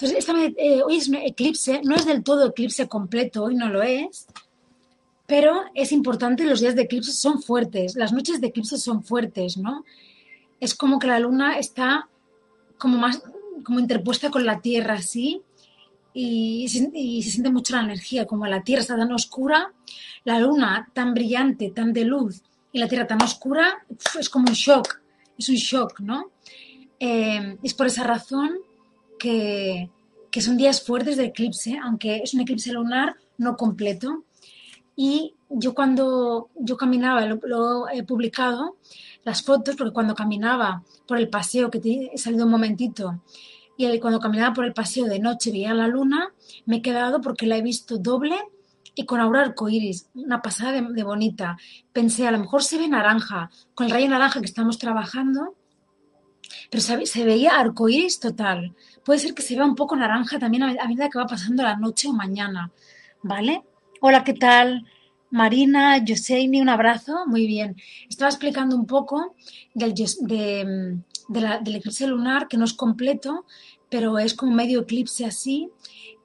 Entonces, eh, hoy es un eclipse, no es del todo eclipse completo, hoy no lo es, pero es importante, los días de eclipse son fuertes, las noches de eclipse son fuertes, ¿no? Es como que la luna está como más, como interpuesta con la Tierra, así, y, y se siente mucho la energía, como la Tierra está tan oscura, la luna tan brillante, tan de luz, y la Tierra tan oscura, es como un shock, es un shock, ¿no? Eh, es por esa razón que, son días fuertes de eclipse, aunque es un eclipse lunar no completo. Y yo cuando yo caminaba, lo, he publicado, las fotos, porque cuando caminaba por el paseo, que he salido un momentito, y cuando caminaba por el paseo de noche veía la luna, me he quedado porque la he visto doble y con aura arcoíris, una pasada de, bonita. Pensé, a lo mejor se ve naranja, con el rayo naranja que estamos trabajando, pero se, veía arcoíris total. Puede ser que se vea un poco naranja también a medida que va pasando la noche o mañana, ¿vale? Hola, ¿qué tal? Marina, Joseini, un abrazo. Muy bien. Estaba explicando un poco del, de, del eclipse lunar, que no es completo, pero es como medio eclipse así,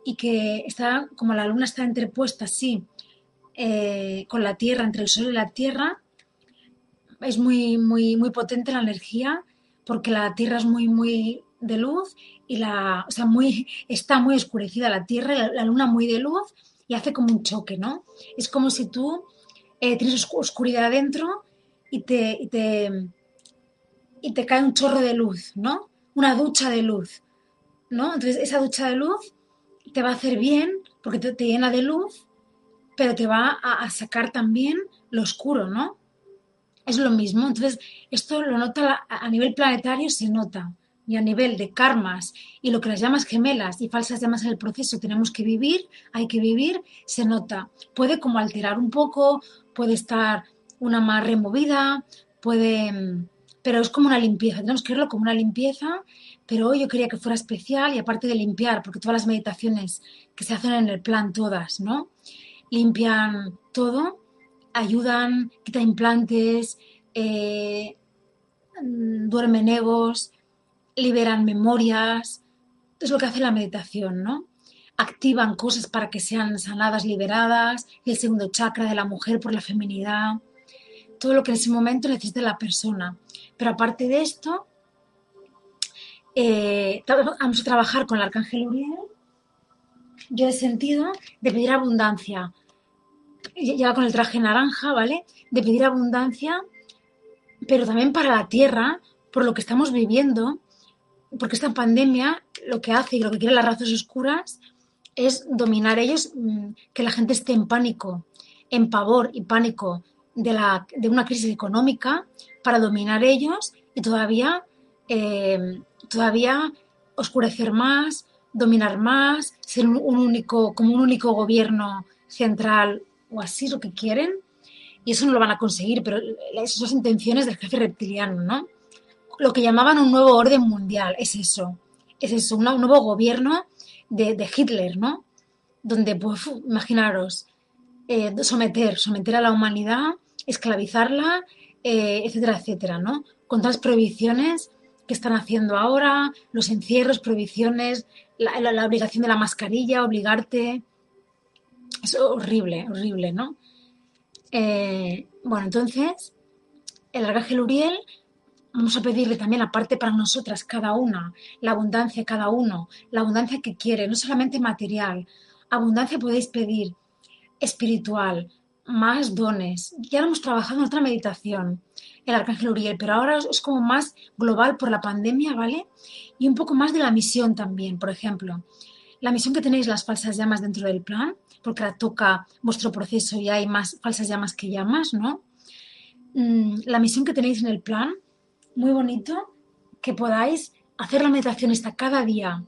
y que está, como la luna está interpuesta así, eh, con la Tierra, entre el Sol y la Tierra, es muy, muy, muy potente la energía porque la Tierra es muy, muy de luz y la, o sea, muy, está muy oscurecida la Tierra y la, Luna muy de luz y hace como un choque, ¿no? Es como si tú eh, tienes oscuridad adentro y te, y te, y te cae un chorro de luz, ¿no? Una ducha de luz, ¿no? Entonces esa ducha de luz te va a hacer bien porque te, llena de luz, pero te va a, a sacar también lo oscuro, ¿no? es lo mismo. Entonces, esto lo nota a nivel planetario, se nota. Y a nivel de karmas y lo que las llamas gemelas y falsas llamas en el proceso tenemos que vivir, hay que vivir, se nota. Puede como alterar un poco, puede estar una más removida, puede... Pero es como una limpieza, tenemos que verlo como una limpieza, pero hoy yo quería que fuera especial y aparte de limpiar, porque todas las meditaciones que se hacen en el plan, todas, ¿no? Limpian todo, ayudan, quitan implantes, eh, duermen egos, liberan memorias. Es lo que hace la meditación, ¿no? Activan cosas para que sean sanadas, liberadas, el segundo chakra de la mujer por la feminidad, todo lo que en ese momento necesita la persona. Pero aparte de esto, eh, vamos a trabajar con el arcángel Uriel. Yo he sentido de pedir abundancia, lleva con el traje naranja, ¿vale? De pedir abundancia, pero también para la tierra, por lo que estamos viviendo, porque esta pandemia lo que hace y lo que quieren las razas oscuras es dominar ellos, mm, que la gente esté en pánico, en pavor y pánico de, la, de una crisis económica para dominar ellos y todavía, eh, todavía oscurecer más, dominar más, ser un, único, como un único gobierno central o así lo que quieren, y eso no lo van a conseguir, pero esas intenciones del jefe reptiliano, ¿no? Lo que llamaban un nuevo orden mundial, es eso, es eso, un nuevo gobierno de, Hitler, ¿no? Donde, pues, imaginaros, eh, someter, someter a la humanidad, esclavizarla, eh, etcétera, etcétera, ¿no? Con todas las prohibiciones que están haciendo ahora, los encierros, prohibiciones, la obligación de la mascarilla, obligarte, es horrible, horrible, ¿no? Eh, bueno, entonces, el arcángel Uriel, vamos a pedirle también, aparte para nosotras, cada una, la abundancia cada uno, la abundancia que quiere, no solamente material, abundancia podéis pedir espiritual, más dones. Ya lo hemos trabajado en otra meditación, el arcángel Uriel, pero ahora es como más global por la pandemia, ¿vale? Y un poco más de la misión también, por ejemplo. La misión que tenéis las falsas llamas dentro del plan, porque ahora toca vuestro proceso y hay más falsas llamas que llamas, ¿no? Mm, la misión que tenéis en el plan, muy bonito, que podáis hacer la meditación esta cada día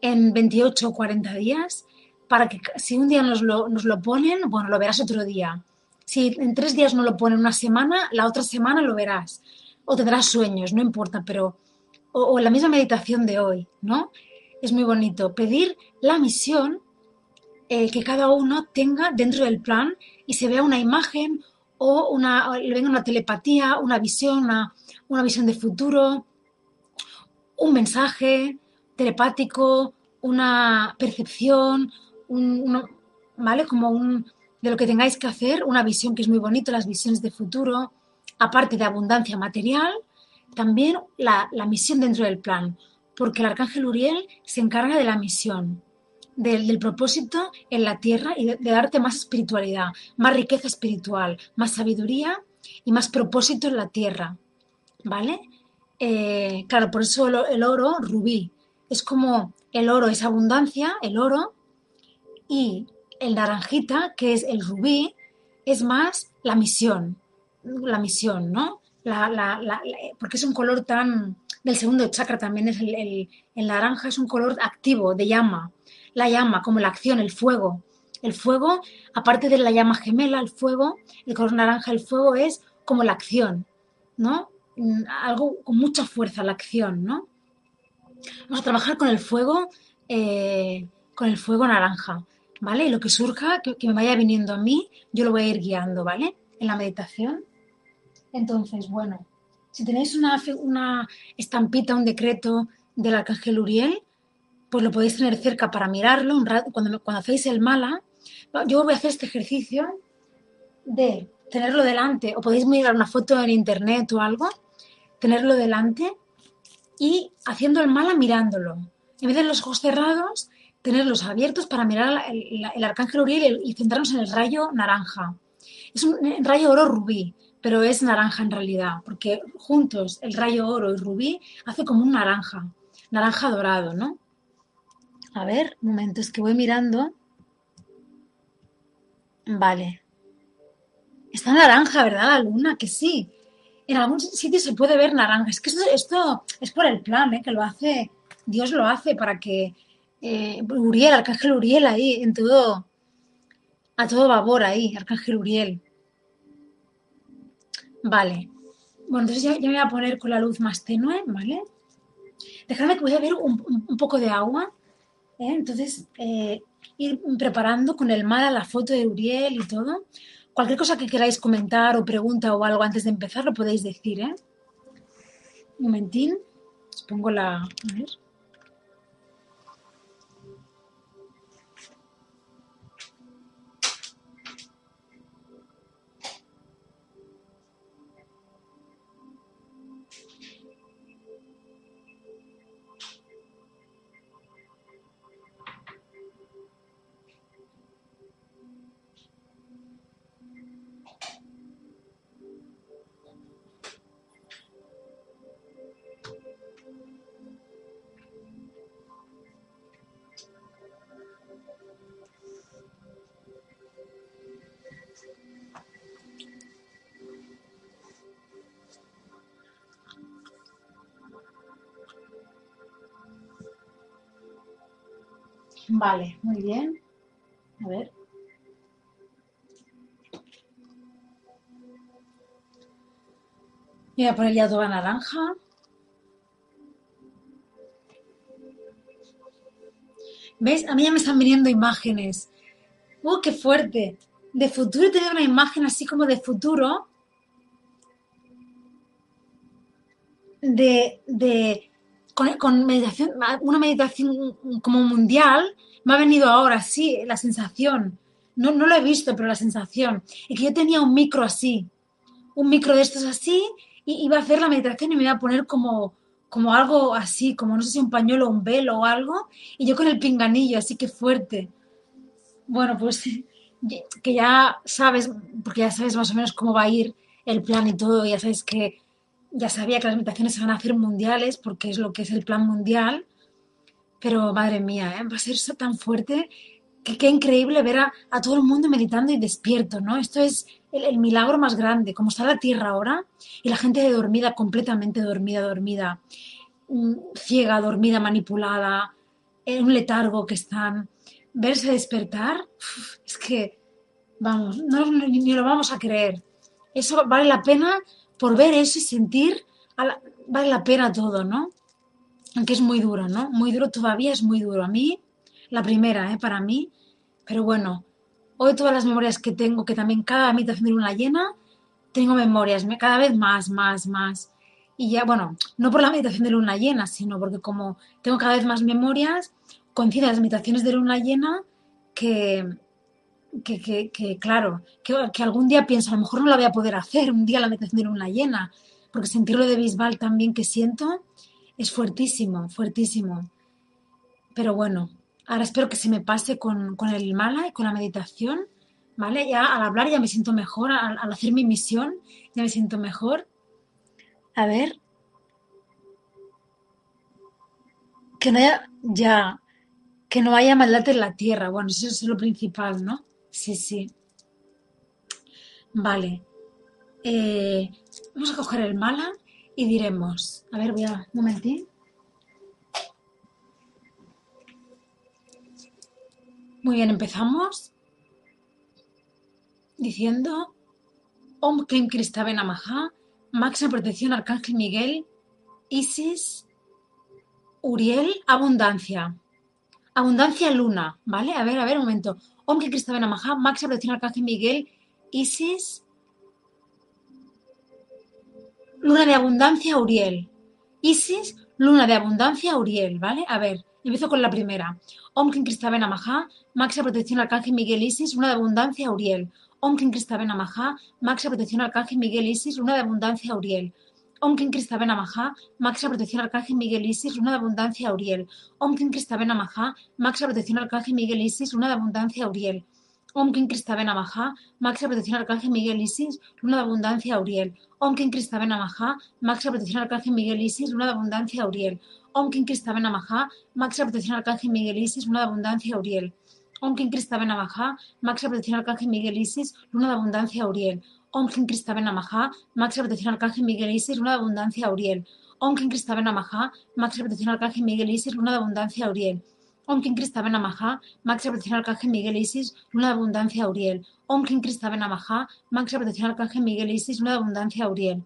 en 28 o 40 días, para que si un día nos lo, nos lo ponen, bueno, lo verás otro día. Si en tres días no lo ponen una semana, la otra semana lo verás. O tendrás sueños, no importa, pero... O, la misma meditación de hoy, ¿no? Es muy bonito. Pedir la misión eh, que cada uno tenga dentro del plan y se vea una imagen o una, venga una telepatía, una visión, una, visión de futuro, un mensaje telepático una percepción, ¿vale? Como un, de lo que tengáis que hacer, una visión que es muy bonito, las visiones de futuro, aparte de abundancia material, también la, misión dentro del plan, porque el arcángel Uriel se encarga de la misión, del, propósito en la tierra y de, darte más espiritualidad, más riqueza espiritual, más sabiduría y más propósito en la tierra, ¿vale? Eh, claro, por eso el, oro, rubí, es como el oro es abundancia, el oro, y el naranjita, que es el rubí, es más la misión, la misión, ¿no? porque es un color tan del segundo chakra también es el, naranja es un color activo de llama la llama como la acción el fuego el fuego aparte de la llama gemela el fuego el color naranja el fuego es como la acción no algo con mucha fuerza la acción no vamos a trabajar con el fuego eh, con el fuego naranja vale y lo que surja que, me vaya viniendo a mí yo lo voy a ir guiando vale en la meditación. Entonces, bueno, si tenéis una, estampita, un decreto del arcángel Uriel, pues lo podéis tener cerca para mirarlo cuando, cuando hacéis el mala. Yo voy a hacer este ejercicio de tenerlo delante, o podéis mirar una foto en internet o algo, tenerlo delante y haciendo el mala mirándolo. En vez de los ojos cerrados, tenerlos abiertos para mirar el, arcángel Uriel y centrarnos en el rayo naranja. Es un rayo oro rubí pero es naranja en realidad, porque juntos el rayo oro y rubí hace como un naranja, naranja dorado, ¿no? A ver, un momento, es que voy mirando. Vale. Está naranja, ¿verdad? La luna, que sí. En algún sitio se puede ver naranja. Es que esto, es por el plan, ¿eh? que lo hace, Dios lo hace para que eh, Uriel, Arcángel Uriel ahí, en todo, a todo vapor ahí, Arcángel Uriel. Vale. Bueno, entonces ya, me voy a poner con la luz más tenue, ¿vale? Dejadme que voy a ver un, poco de agua. ¿eh? Entonces, eh, ir preparando con el mar la foto de Uriel y todo. Cualquier cosa que queráis comentar o pregunta o algo antes de empezar, lo podéis decir, ¿eh? Un momentín. Os pongo la... A ver. Vale, muy bien. A ver. Voy a poner ya toda naranja. ¿Ves? A mí ya me están viniendo imágenes. ¡Uh, qué fuerte! De futuro tener una imagen así como de futuro. De, de con, meditación, una meditación como mundial, me ha venido ahora, sí, la sensación. No, no lo he visto, pero la sensación. Y que yo tenía un micro así, un micro de estos así, y iba a hacer la meditación y me iba a poner como, como algo así, como no sé si un pañuelo, un velo o algo, y yo con el pinganillo, así que fuerte. Bueno, pues que ya sabes, porque ya sabes más o menos cómo va a ir el plan y todo, ya sabes que ya sabía que las meditaciones se van a hacer mundiales porque es lo que es el plan mundial, pero madre mía, ¿eh? va a ser tan fuerte que qué increíble ver a, todo el mundo meditando y despierto, ¿no? Esto es el, milagro más grande, como está la Tierra ahora y la gente dormida, completamente dormida, dormida, mm, ciega, dormida, manipulada, en un letargo que están, verse despertar, es que, vamos, no, ni lo vamos a creer. Eso vale la pena por ver eso y sentir, vale la pena todo, ¿no? Aunque es muy duro, ¿no? Muy duro todavía, es muy duro. A mí, la primera, ¿eh? Para mí. Pero bueno, hoy todas las memorias que tengo, que también cada meditación de luna llena, tengo memorias, cada vez más, más, más. Y ya, bueno, no por la meditación de luna llena, sino porque como tengo cada vez más memorias, coinciden las meditaciones de luna llena que, que, claro, que, algún día pienso, a lo mejor no la voy a poder hacer, un día la meditación de luna llena, porque sentirlo de Bisbal también que siento es fuertísimo, fuertísimo. Pero bueno, ahora espero que se me pase con, con el mala y con la meditación, ¿vale? Ya al hablar ya me siento mejor, al, al hacer mi misión ya me siento mejor. A ver. Que no haya, ya, que no haya maldad en la tierra. Bueno, eso es lo principal, ¿no? Sí, sí. Vale. Eh, vamos a coger el mala y diremos. A ver, voy a. Un momentín. Muy bien, empezamos diciendo Om Klim Kristaben Amaha, máxima protección Arcángel Miguel, Isis, Uriel, abundancia. Abundancia luna, ¿vale? A ver, a ver, un momento. Om que Cristo Amaha, máxima protección Arcángel Miguel, Isis, luna de abundancia Uriel. Isis, luna de abundancia Uriel, ¿vale? A ver, empiezo con la primera. Om Kim Cristaben máxima protección Arcángel Miguel Isis, luna de abundancia Uriel. Om Kim Cristaben máxima protección Arcángel Miguel Isis, luna de abundancia Uriel. Om Kim Cristaben Amaha, máxima protección Arcángel Miguel Isis, luna de abundancia Uriel. Om Kim Cristaben Amaha, máxima protección Arcángel Miguel Isis, luna de abundancia Uriel. Om Kim Cristaben Amaha, máxima protección Arcángel Miguel Isis, luna de abundancia Uriel. Om Kim Cristaben Amaha, máxima protección Arcángel Miguel Isis, luna de abundancia Uriel. Om Kim Cristaben Amaha, máxima protección Arcángel Miguel Isis, luna de abundancia Uriel. Om Kim Cristaben Amaha, máxima protección Arcángel Miguel Isis, luna de abundancia Uriel. Om Kim Cristaben Amaha, máxima protección Arcángel Miguel Isis, luna de abundancia Uriel. Om Kim Cristaben máxima protección Arcángel Miguel Isis, luna de abundancia Uriel. Om Kim Cristaben Amaha, máxima protección Arcángel Miguel Isis, luna de abundancia Uriel. Om Kim Cristaben Amaha, máxima protección Arcángel Miguel Isis, luna de abundancia Uriel.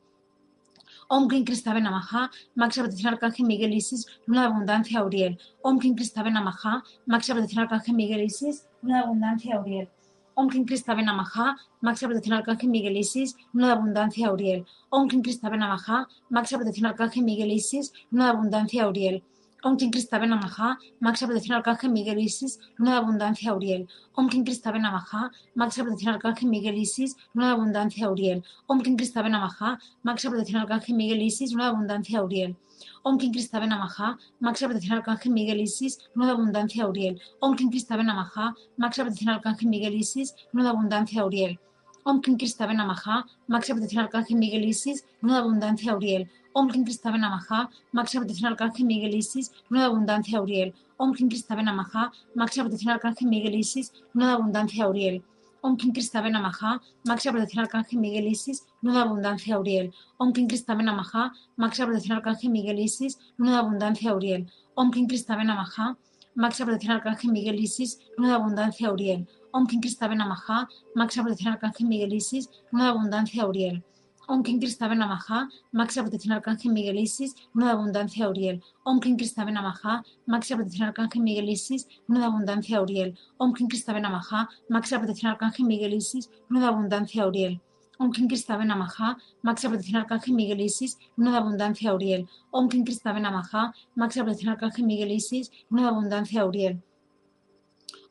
Om Kim Cristaben Amaha, máxima protección Arcángel Miguel Isis, luna de abundancia Uriel. Om Kim Cristaben Amaha, máxima protección Arcángel Miguel Isis, luna de abundancia Uriel. Om Kim Cristaben Amaha, máxima protección Arcángel Miguel Isis, luna de abundancia Uriel. Om Kim Cristaben Amaha, máxima protección Arcángel Miguel Isis, luna de abundancia Uriel. Om Kim Cristaben Amaha, máxima protección Arcángel Miguel Isis, luna de abundancia Uriel. Om Kim Cristaben Amaha, máxima protección Arcángel Miguel Isis, luna de abundancia Uriel. Om Kim Cristaben Amaha, máxima protección Arcángel Miguel Isis, luna de abundancia Uriel. Om Kim Cristaben Amaha, máxima protección Arcángel Miguel Isis, luna de abundancia Uriel. Om Kim Cristaben Amaha, máxima protección Arcángel Miguel Isis, luna de abundancia Uriel. Om Kim Cristaben Amaha, máxima protección Arcángel Miguel Isis, luna de abundancia Uriel. Om Kim Cristaben Amaha, máxima protección Arcángel Miguel Isis, luna de abundancia Uriel. Om Kim Cristaben Amaha, máxima protección Arcángel Miguel Isis, luna de abundancia Uriel. Om Kim Cristaben Amaha, máxima protección Arcángel Miguel Isis, luna de abundancia Uriel. Om Kim Cristaben Amaha, máxima protección Arcángel Miguel Isis, luna de abundancia Uriel. Om Kim Cristaben Amaha, máxima protección Arcángel Miguel Isis, luna de abundancia Uriel. Om Kim Cristaben Amaha, máxima protección Arcángel Miguel Isis, luna de abundancia Uriel. Om Kim Cristaben Amaha, máxima protección Arcángel Miguel abundancia Uriel. Om Kim Cristaben Amaha, máxima protección Arcángel Miguel abundancia Uriel. Om Kim Cristaben Amaha, máxima protección Arcángel Miguel abundancia Uriel. Om Kim Cristaben Amaha, máxima protección Arcángel Miguel abundancia Uriel. Om Kim Cristaben Amaha, máxima protección Arcángel Miguel abundancia Uriel.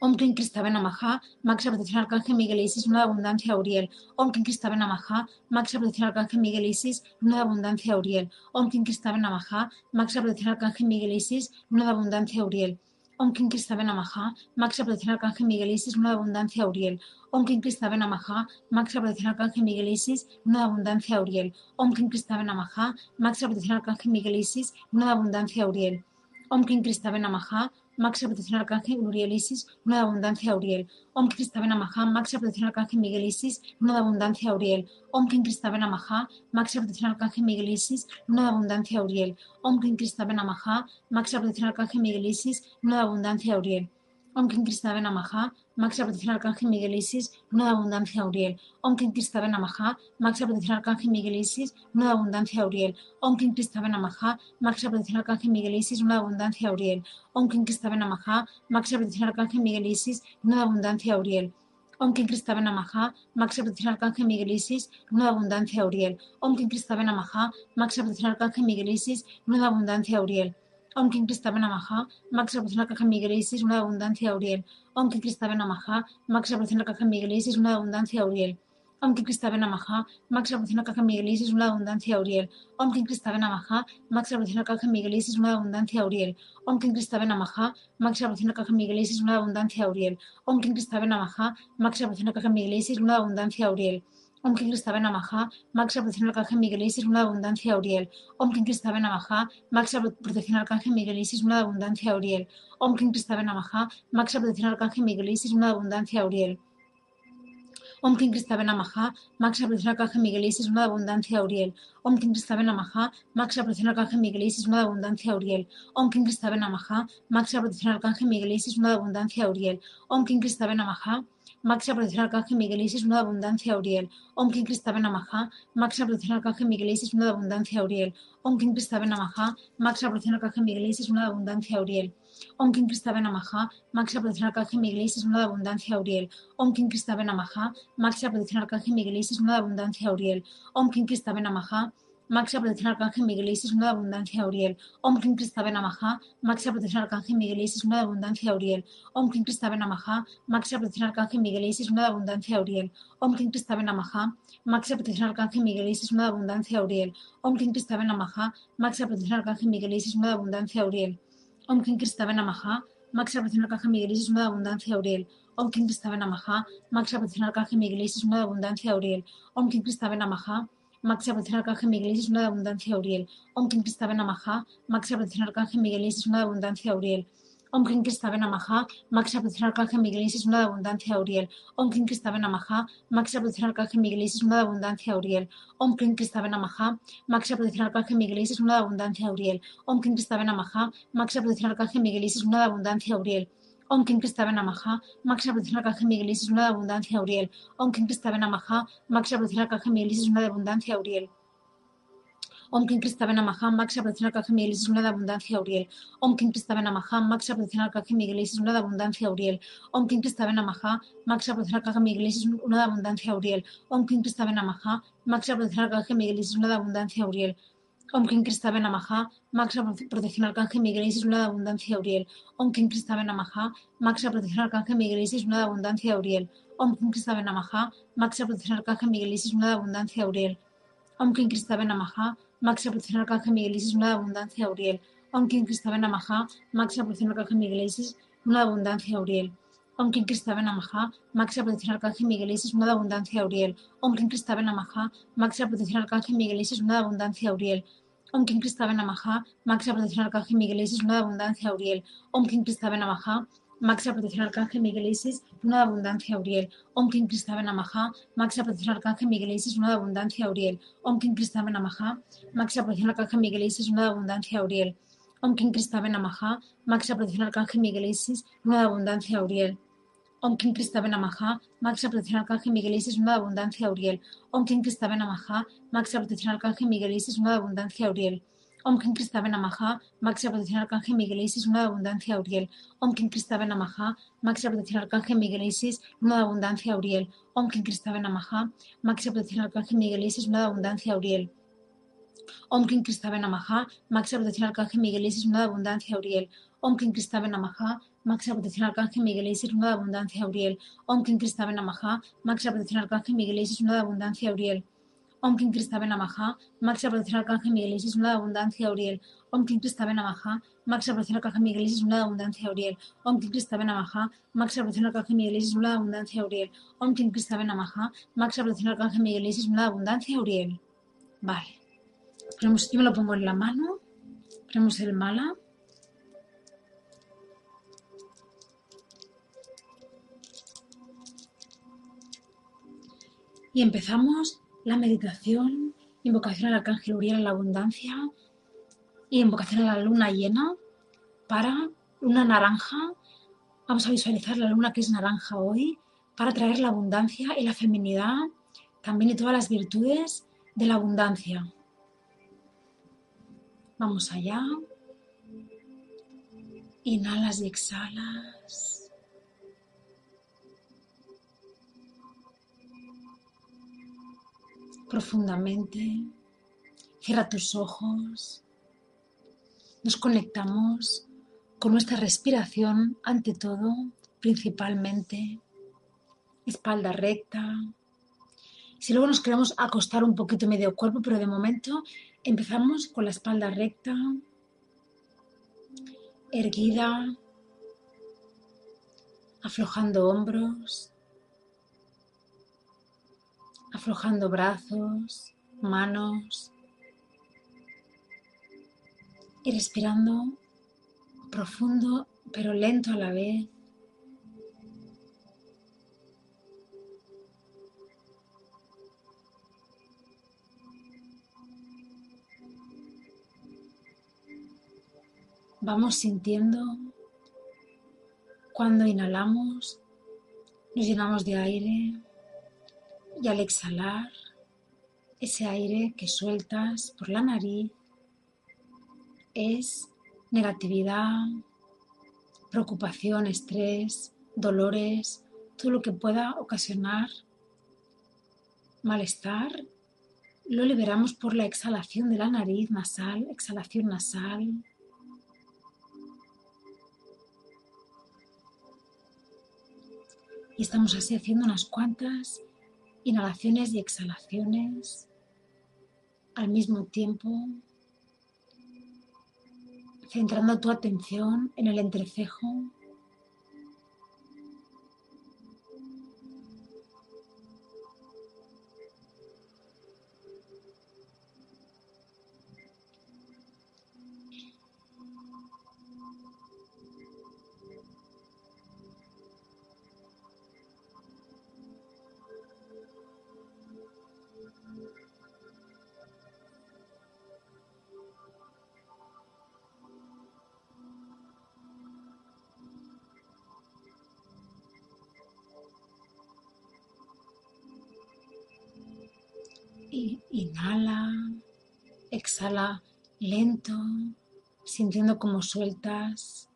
Om Kim Cristaben Amaha, máxima protección Arcángel Miguel Isis, luna de abundancia Uriel. Om Kim Cristaben Amaha, máxima protección Arcángel Miguel Isis, luna de abundancia Uriel. Om Kim Cristaben Amaha, máxima protección Arcángel Miguel Isis, luna de abundancia Uriel. Om Kim Cristaben Amaha, máxima protección Arcángel Miguel Isis, luna de abundancia Uriel. Om Kim Cristaben Amaha, máxima protección Arcángel Miguel Isis, luna de abundancia Uriel. Om Kim Cristaben Amaha, máxima protección Arcángel Miguel Isis, luna de abundancia Uriel. Om Kim Cristaben Amaha, máxima protección Arcángel Uriel Isis, luna de abundancia Uriel. Om Kim Cristaben Amaha, máxima protección Arcángel Miguel Isis, de abundancia Uriel. Om Kim Cristaben Amaha, máxima protección Arcángel Miguel Isis, de abundancia Uriel. Om Kim Cristaben Amaha, máxima protección Arcángel Miguel Isis, de abundancia Uriel. Om Kim Cristaben Amaha, máxima protección Arcángel Miguel Isis, luna de abundancia Uriel. Om Kim Cristaben Amaha, máxima protección Arcángel Miguel Isis, luna de abundancia Uriel. Om Kim Cristaben Amaha, máxima protección Arcángel Miguel Isis, luna de abundancia Uriel. Om Kim Cristaben Amaha, máxima protección Arcángel Miguel Isis, luna de abundancia Uriel. Om Kim Cristaben Amaha, máxima protección Arcángel Miguel Isis, luna de abundancia Uriel. Om Kim Cristaben Amaha, máxima protección Arcángel Miguel Isis, luna de abundancia Uriel. Om Kim Kristave Namaha, Max Revolución Arcángel Miguel Isis, una abundancia Auriel. Kim Kristave Namaha, Max Revolución Arcángel Miguel Isis, una abundancia Auriel. Kim Kristave Namaha, Max Revolución Arcángel Miguel Isis, una abundancia Auriel. Kim Kristave Namaha, Max Revolución Arcángel Miguel Isis, una abundancia Auriel. Kim Kristave Namaha, Max Revolución Arcángel Miguel Isis, una abundancia Auriel. Kim Kristave Namaha, Max Revolución Arcángel Miguel Isis, una abundancia Auriel. Om Kim Kristave Namaha, Max Protección Arcángel Miguel Isis, una abundancia Auriel. Om Kim Kristave Namaha, Max Protección Arcángel Miguel Isis, una abundancia Auriel. Om Kim Kristave Namaha, Max Protección Arcángel Miguel Isis, una abundancia Auriel. Om Kim Kristave Namaha, Max Protección Arcángel Miguel Isis, una abundancia Auriel. Om Kim Kristave Namaha, Max Protección Arcángel Miguel Isis, una abundancia Auriel. Om Kim Kristave Namaha, Max Protección Arcángel Miguel Isis, una abundancia Auriel. Om Kim Kristave Namaha, Maxia protección arcángel Miguel Isis, una abundancia Auriel. Om Kim Kristave Namaha, Maxia protección arcángel Miguel Isis, una abundancia Auriel. Om Kim Kristave Namaha, Maxia protección arcángel Miguel Isis, una abundancia Auriel. Om Kim Kristave Namaha, Maxia protección arcángel Miguel Isis, una abundancia Auriel. Om Kim Kristave Namaha, Maxia protección arcángel Miguel Isis, una abundancia Auriel. Om Kim Kristave Namaha, Maxia protección arcángel Miguel Isis, una abundancia Auriel. Om Kim Kristave Namaha, Maxia protección arcángel Miguel Isis, una abundancia Auriel. Om Kim Kristave Namaha, Maxia protección arcángel Miguel Isis, una abundancia Auriel. Om Kim Kristave Namaha, Maxia protección arcángel Miguel Isis, una abundancia Auriel. Om Kim Kristave Namaha, Maxia protección arcángel Miguel Isis, una abundancia Auriel. Om Kim Kristave Namaha, Maxia protección arcángel Miguel Isis, una abundancia Auriel. Om Kim Kristave Namaha, Maxia protección arcángel Miguel Isis, una abundancia Auriel. Om Namaha, Maxia protección arcángel Miguel Isis, una abundancia Auriel. Om Kim Kristave Namaha, Maxia protección arcángel Miguel Isis, una abundancia Auriel. Om Kim Kristave Namaha, Maxia protección arcángel Miguel Isis, una abundancia Auriel. Om Kim Kristave Namaha, Maxia protección arcángel Miguel Isis, una abundancia Auriel. Om Kim Kristave Namaha, Maxia protección arcángel Miguel Isis, una abundancia Auriel. Om Kim Kristave Namaha, Maxia protección arcángel Miguel Isis, una abundancia Auriel. Om Kim Kristave Namaha, Maxia protección arcángel Miguel Isis, una abundancia Auriel. Om Kim Kristave Namaha, Maxia protección arcángel Miguel Isis, una abundancia Auriel. Om Kim Kristave Namaha, Maxia protección arcángel Miguel Isis, una de abundancia Auriel. Om Kim Kristave Namaha, Maxia protección arcángel Miguel Isis, una de abundancia Auriel. Om Kim Kristave Namaha, Maxia protección arcángel Miguel Isis, una de abundancia Auriel. Om Kim Kristave Namaha, Maxia protección arcángel Miguel Isis, una de abundancia Auriel. Om Kim Kristave Namaha, Maxia protección arcángel Miguel Isis, una de abundancia Auriel. Om Kim Kristave Namaha, Maxia protección arcángel Miguel Isis, una de abundancia Auriel. Om Kim Kristave Namaha, Maxia protección arcángel Miguel Isis, una de abundancia Auriel. Om Kim Kristave Namaha, Maxia protección arcángel Miguel Isis, una de abundancia Auriel. Om Kim Kristave Namaha, Maxia protección arcángel Miguel Isis, una de abundancia Auriel. Om Kim Kristave Namaha, Maxia protección arcángel Miguel Isis, una de abundancia Auriel. Om Kim Kristave Namaha, Maxia protección arcángel Miguel Isis, una de abundancia Auriel. Om Kim Kristave Namaha, Maxia protección arcángel Miguel Isis, una de abundancia Auriel. Om Kim Kristave Namaha, Maxia protección arcángel Miguel Isis, una de abundancia Auriel. Om Kim Kristave Namaha, Maxia protección arcángel Miguel Isis, una de abundancia Auriel. Om Kim Kristave Namaha, Maxia protección arcángel Miguel Isis, una de abundancia Auriel. Om Kim Kristave Namaha, protección arcángel Miguel una de abundancia Auriel. Om Kim Kristave Namaha, Maxia protección arcángel Miguel Isis, una de abundancia Auriel. Om Kim Kristave Namaha, Maxia protección arcángel Miguel Isis, una de abundancia Auriel. Om Kim Kristave Namaha, Maxia protección arcángel Miguel Isis, una de abundancia Auriel. Om Kim Kristave Namaha, Maxia protección arcángel Miguel Isis, una de abundancia Auriel. Om Kim Kristave Namaha, Maxia protección arcángel Miguel Isis, una de abundancia Auriel. Om Kim Kristave Namaha, Maxia protección arcángel Miguel Isis, una de abundancia Auriel. Om Kim Kristave Namaha, Maxia protección arcángel Miguel Isis, una de abundancia Auriel. Om Kim Kristave Namaha, Maxia protección arcángel Miguel Isis, una de abundancia Auriel. Om Kim Kristave Namaha, Maxia protección arcángel Miguel Isis, una de abundancia Auriel. Om Kim Kristave Namaha, Maxia protección arcángel Miguel Isis, una de abundancia Auriel. Om Kim Kristave Namaha, Maxia protección arcángel Miguel Isis, una de abundancia Auriel. Om Kim Kristave Namaha, Maxia protección arcángel Miguel Isis, una de abundancia Auriel. Vale. Yo me lo pongo en la mano. Ponemos el mala. Y empezamos la meditación, invocación al arcángel Uriel en la abundancia y invocación a la luna llena para luna naranja. Vamos a visualizar la luna que es naranja hoy para traer la abundancia y la feminidad también y todas las virtudes de la abundancia. Vamos allá. Inhalas y exhalas. Profundamente. Cierra tus ojos. nos conectamos con nuestra respiración ante todo, principalmente, espalda recta. Si luego nos queremos acostar un poquito medio cuerpo, pero de momento empezamos con la espalda recta, erguida, aflojando hombros, aflojando brazos, manos y respirando profundo pero lento a la vez. Vamos sintiendo cuando inhalamos, nos llenamos de aire y al exhalar, ese aire que sueltas por la nariz es negatividad, preocupación, estrés, dolores, todo lo que pueda ocasionar malestar, lo liberamos por la exhalación de la nariz nasal, exhalación nasal. Y estamos así haciendo unas cuantas inhalaciones y exhalaciones al mismo tiempo centrando tu atención en el entrecejo. Lento, sintiendo cómo sueltas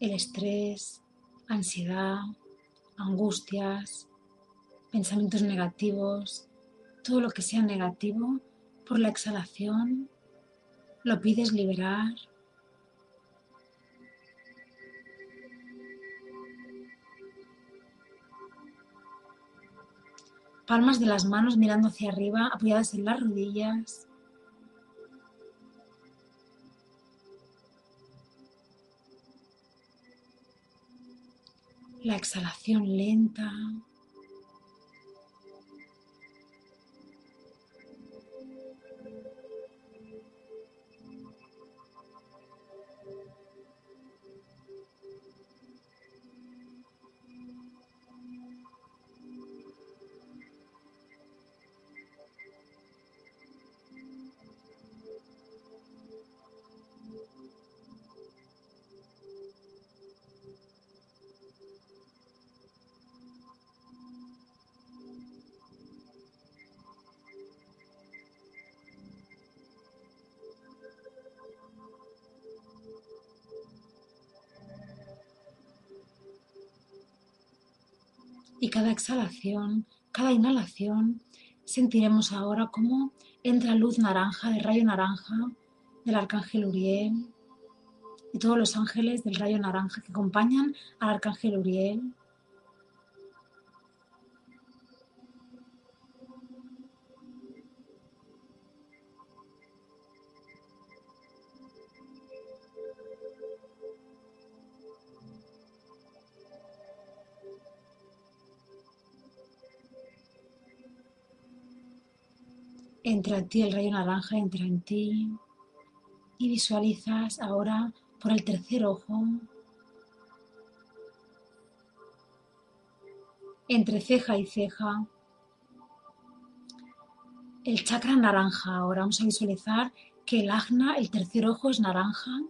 el estrés, ansiedad, angustias, pensamientos negativos, todo lo que sea negativo, por la exhalación lo pides liberar palmas de las manos mirando hacia arriba, apoyadas en las rodillas. La exhalación lenta. Exhalación, cada inhalación, sentiremos ahora cómo entra luz naranja, el rayo naranja del arcángel Uriel y todos los ángeles del rayo naranja que acompañan al arcángel Uriel Entra en ti el rayo naranja, entra en ti. Y visualizas ahora por el tercer ojo, entre ceja y ceja, el chakra naranja. Ahora vamos a visualizar que el ajna, el tercer ojo, es naranja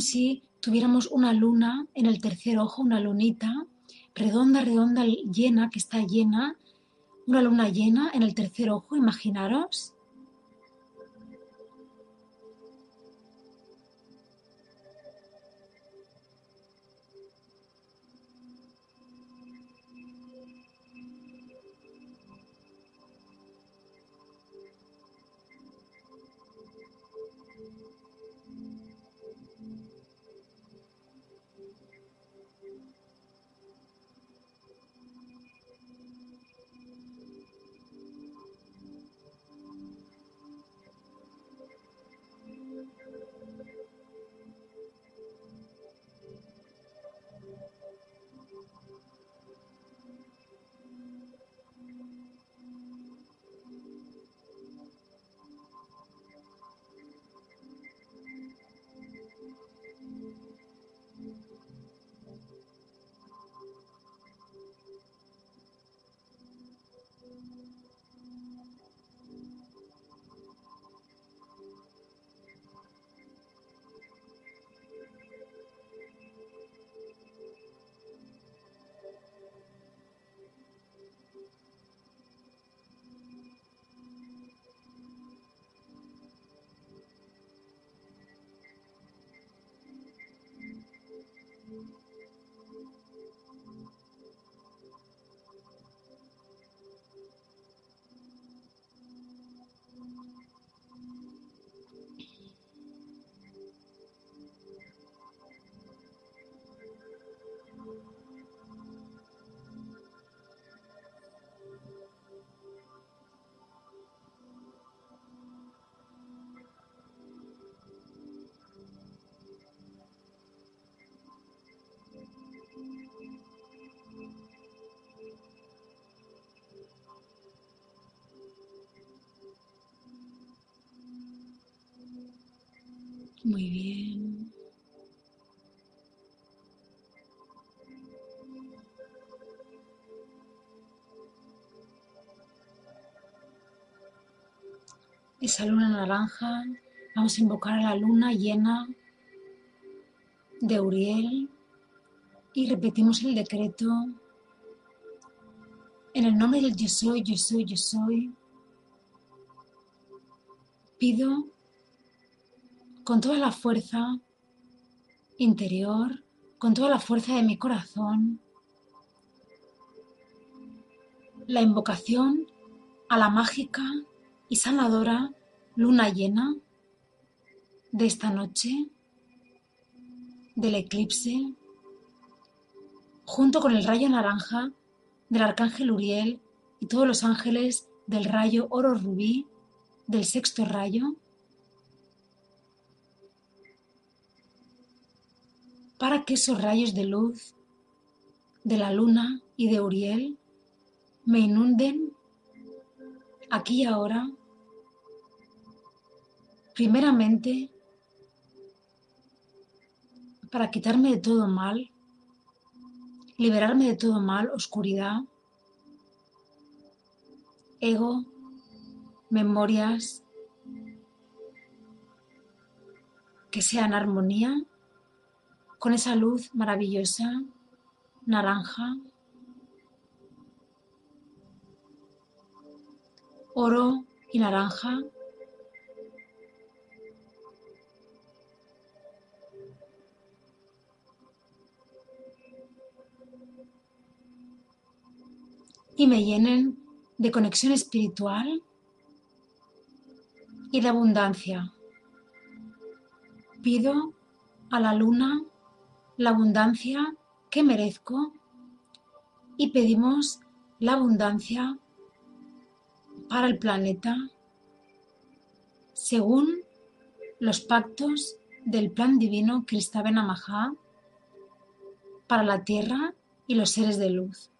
si tuviéramos una luna en el tercer ojo, una lunita, redonda, redonda, llena, que está llena, una luna llena en el tercer ojo, imaginaros. Muy bien. Esa luna naranja, vamos a invocar a la luna llena de Uriel y repetimos el decreto en el nombre del yo soy, yo soy, yo soy. Pido con toda la fuerza interior, con toda la fuerza de mi corazón, la invocación a la mágica y sanadora luna llena de esta noche, del eclipse, junto con el rayo naranja del arcángel Uriel y todos los ángeles del rayo oro rubí del sexto rayo, para que esos rayos de luz de la luna y de Uriel me inunden aquí y ahora, primeramente para quitarme de todo mal, liberarme de todo mal, oscuridad, ego, memorias, que sean armonía con esa luz maravillosa, naranja, oro y naranja. Y me llenen de conexión espiritual y de abundancia. Pido a la luna la abundancia que merezco y pedimos la abundancia para el planeta según los pactos del plan divino Kristavena Maha para la tierra y los seres de luz.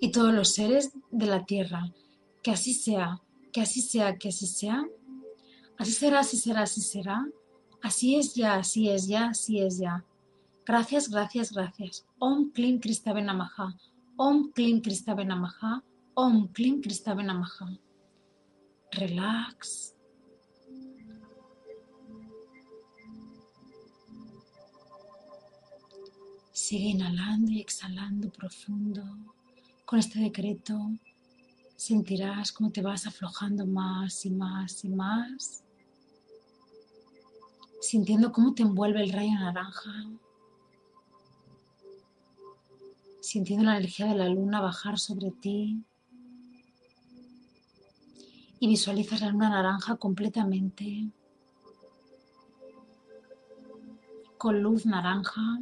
Y todos los seres de la tierra. Que así sea, que así sea, que así sea. Así será, así será, así será. Así es ya, así es ya, así es ya. Gracias, gracias, gracias. Om Klim Krista Namaha. Om Klim Krista Namaha. Om Klim Krista Namaha. Relax. Sigue inhalando y exhalando profundo. Con este decreto sentirás cómo te vas aflojando más y más y más, sintiendo cómo te envuelve el rayo naranja, sintiendo la energía de la luna bajar sobre ti. Y visualizas la luna naranja completamente. Con luz naranja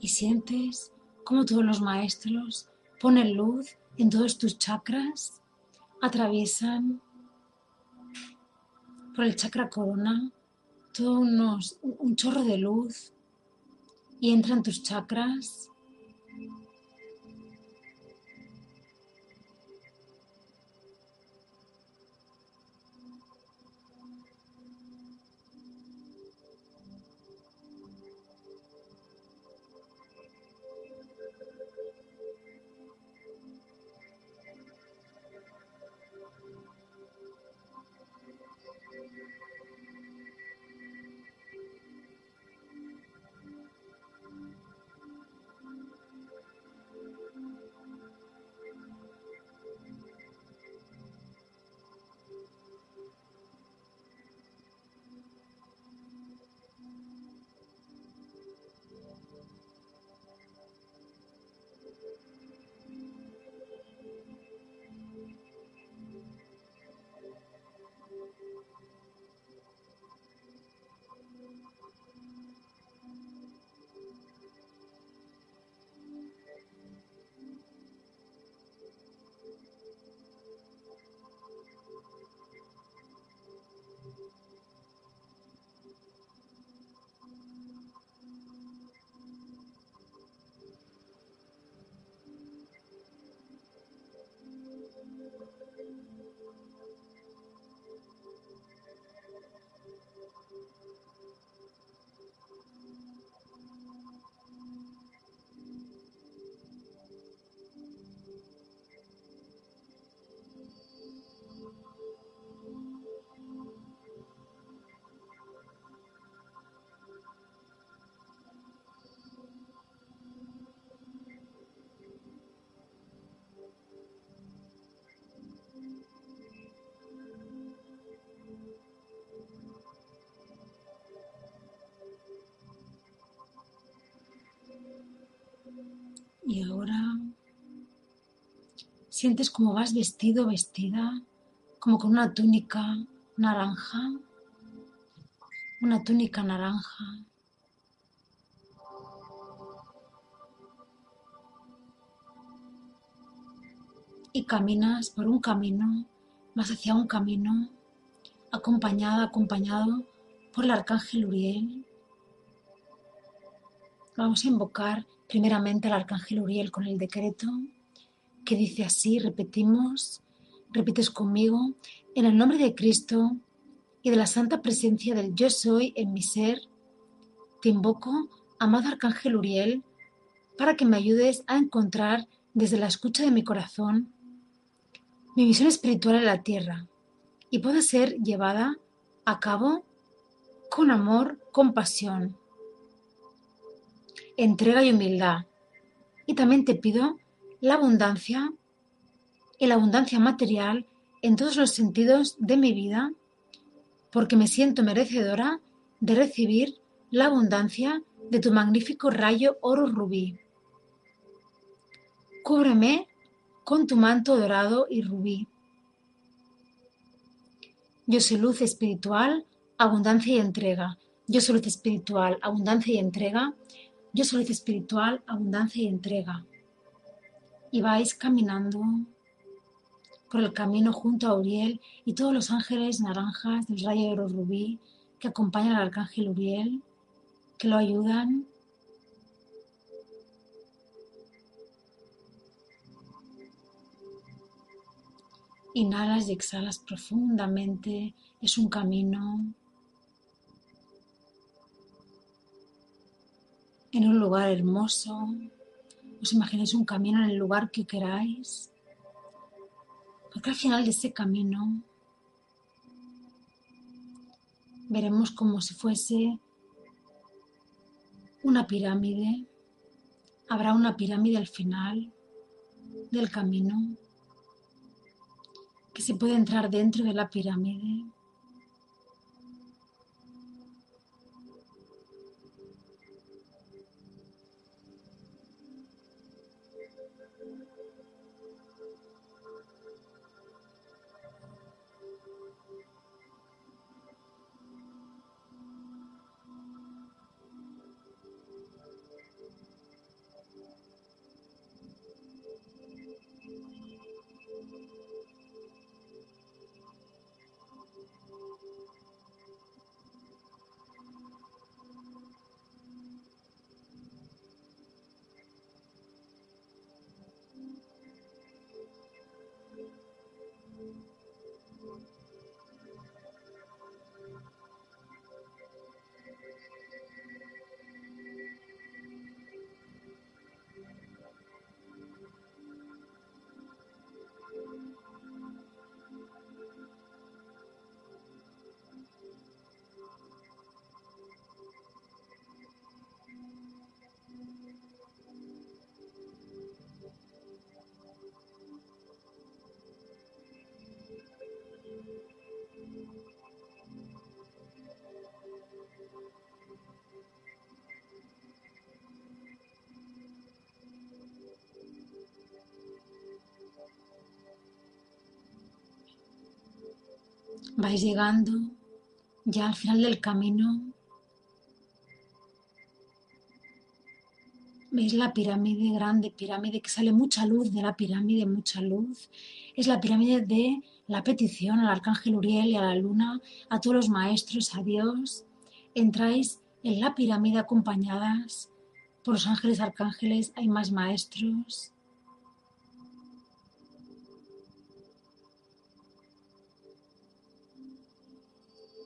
y sientes cómo todos los maestros ponen luz en todos tus chakras, atraviesan por el chakra corona todo unos, un chorro de luz y entran tus chakras Y ahora sientes como vas vestido, vestida, como con una túnica naranja, una túnica naranja. Y caminas por un camino, vas hacia un camino, acompañada, acompañado por el arcángel Uriel. Vamos a invocar primeramente al arcángel Uriel con el decreto que dice así, repetimos, repites conmigo, en el nombre de Cristo y de la santa presencia del yo soy en mi ser, te invoco, amado arcángel Uriel, para que me ayudes a encontrar desde la escucha de mi corazón mi misión espiritual en la tierra y pueda ser llevada a cabo con amor, compasión entrega y humildad. Y también te pido la abundancia y la abundancia material en todos los sentidos de mi vida, porque me siento merecedora de recibir la abundancia de tu magnífico rayo oro rubí. Cúbreme con tu manto dorado y rubí. Yo soy luz espiritual, abundancia y entrega. Yo soy luz espiritual, abundancia y entrega. Yo soy espiritual, abundancia y entrega. Y vais caminando por el camino junto a Uriel y todos los ángeles naranjas del rayo de oro rubí que acompañan al arcángel Uriel, que lo ayudan. Inhalas y exhalas profundamente. Es un camino en un lugar hermoso. Os imagináis un camino en el lugar que queráis. Porque al final de ese camino veremos como si fuese una pirámide. Habrá una pirámide al final del camino que se puede entrar dentro de la pirámide Vais llegando ya al final del camino. Veis la pirámide grande, pirámide que sale mucha luz de la pirámide, mucha luz. Es la pirámide de la petición al arcángel Uriel y a la luna, a todos los maestros, a Dios. Entráis en la pirámide acompañadas por los ángeles arcángeles, hay más maestros.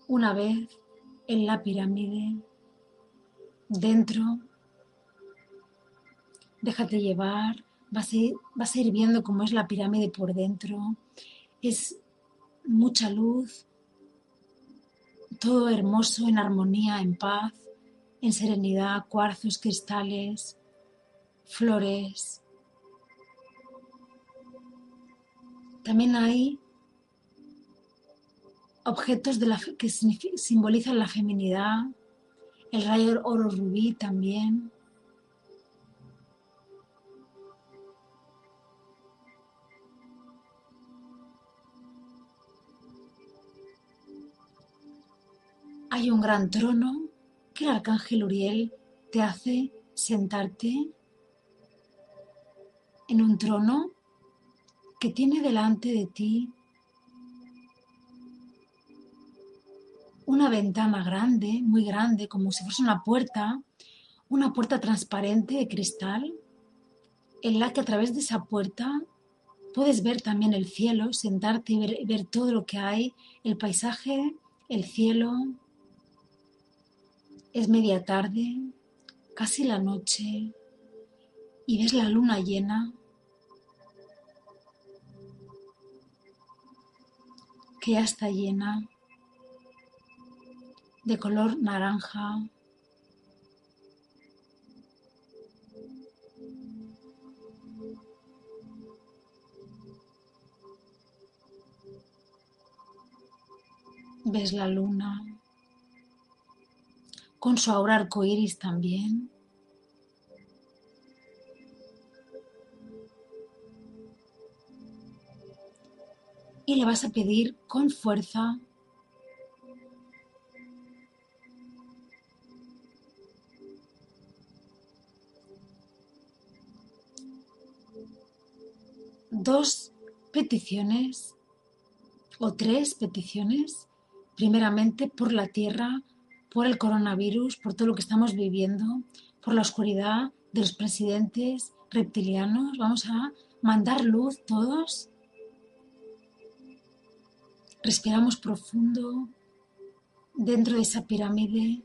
Una vez en la pirámide, dentro, déjate llevar, vas a, ir, vas a ir viendo cómo es la pirámide por dentro, es mucha luz, todo hermoso, en armonía, en paz, en serenidad, cuarzos, cristales, flores. También hay objetos que simbolizan la feminidad, el rayo oro rubí también. Hay un gran trono que el arcángel Uriel te hace sentarte en un trono que tiene delante de ti una ventana grande, muy grande, como si fuese una puerta, una puerta transparente de cristal, en la que a través de esa puerta puedes ver también el cielo, sentarte y ver, todo lo que hay, el paisaje, el cielo. Es media tarde, casi la noche, y ves la luna llena. que ya está llena de color naranja. Ves la luna con su aura arcoíris también. Y le vas a pedir con fuerza dos peticiones o tres peticiones, primeramente por la tierra, por el coronavirus, por todo lo que estamos viviendo, por la oscuridad de los presidentes reptilianos. Vamos a mandar luz todos. Respiramos profundo dentro de esa pirámide,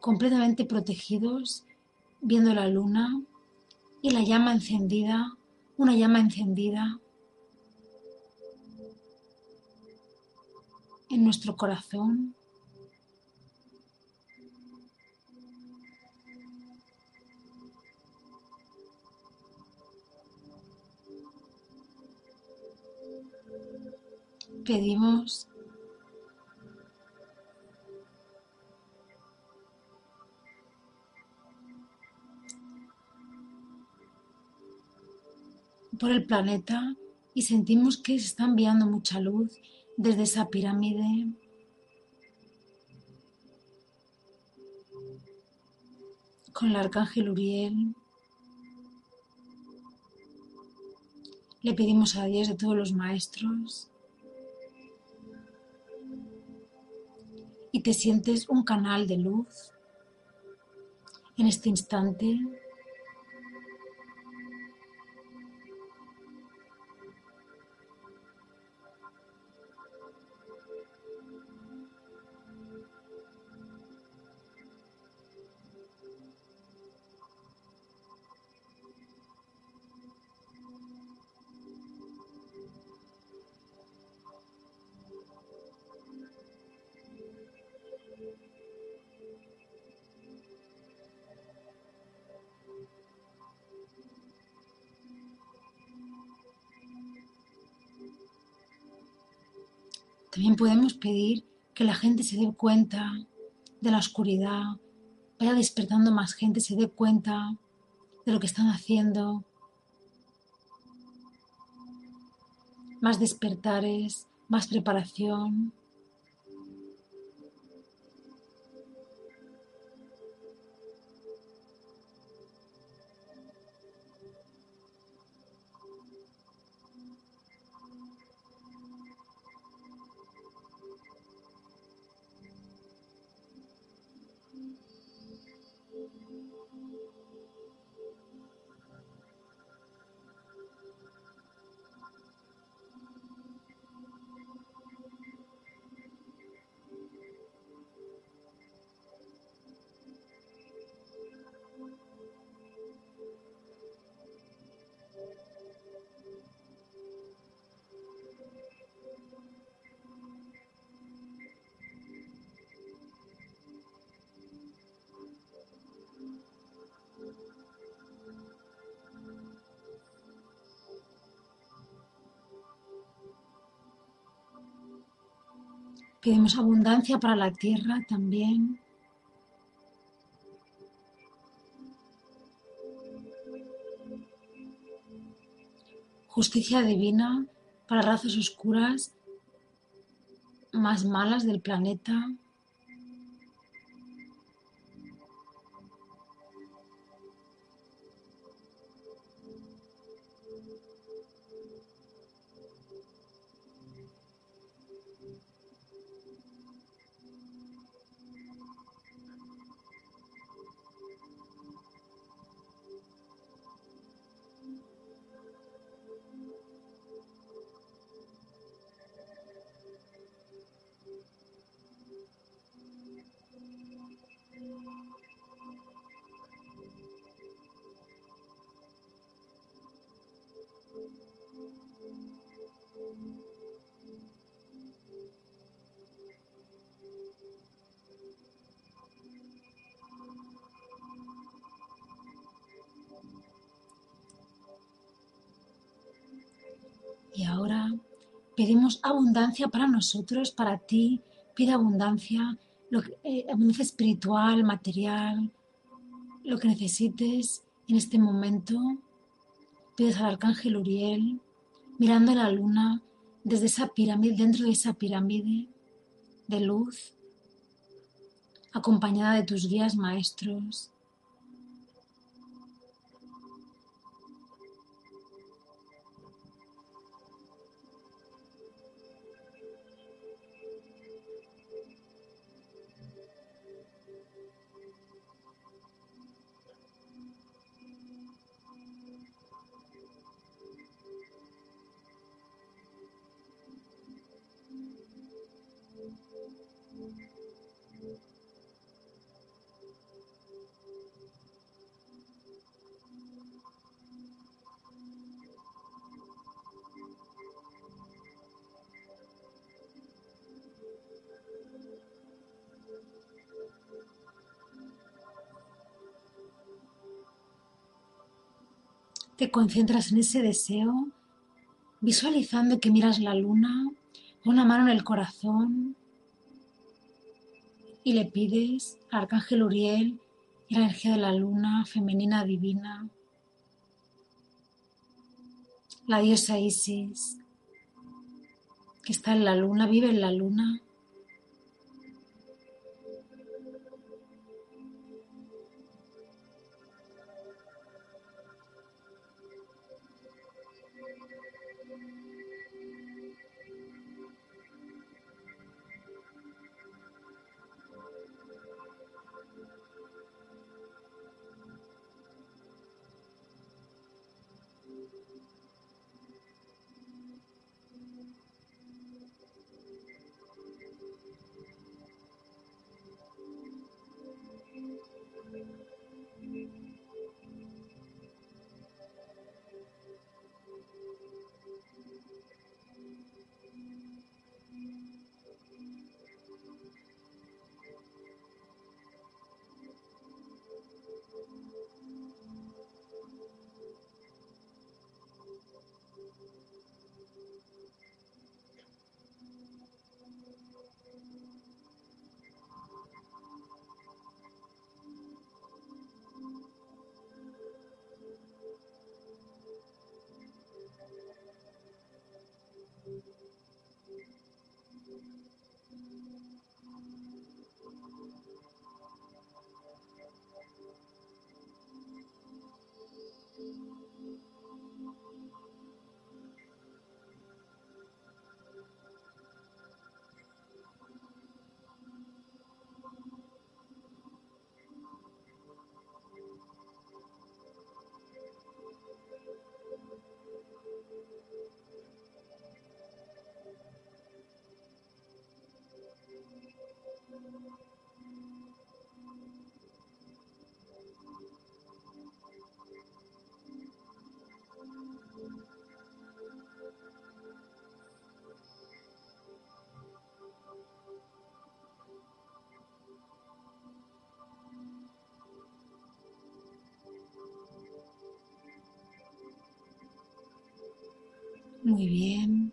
completamente protegidos, viendo la luna y la llama encendida una llama encendida en nuestro corazón. Pedimos por el planeta y sentimos que se está enviando mucha luz desde esa pirámide. Con el arcángel Uriel. Le pedimos a Dios de todos los maestros. Y te sientes un canal de luz en este instante. Que la gente se dé cuenta de la oscuridad, vaya despertando más gente, se dé cuenta de lo que están haciendo, más despertares, más preparación. Pedimos abundancia para la tierra también. Justicia divina para razas oscuras más malas del planeta. Pedimos abundancia para nosotros, para ti. Pide abundancia. lo que, eh, abundancia espiritual, material, lo que necesites en este momento. Pides al arcángel Uriel, mirando la luna desde esa pirámide, dentro de esa pirámide de luz, acompañada de tus guías maestros, Te concentras en ese deseo, visualizando que miras la luna, una mano en el corazón y le pides al arcángel Uriel y la energía de la luna femenina divina, la diosa Isis, que está en la luna, vive en la luna, Muy bien.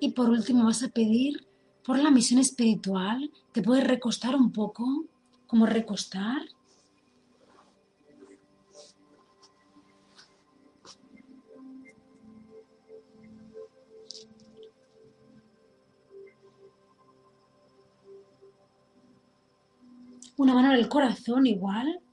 Y por último vas a pedir por la misión espiritual. Te puedes recostar un poco, como recostar. Una mano en el corazón igual.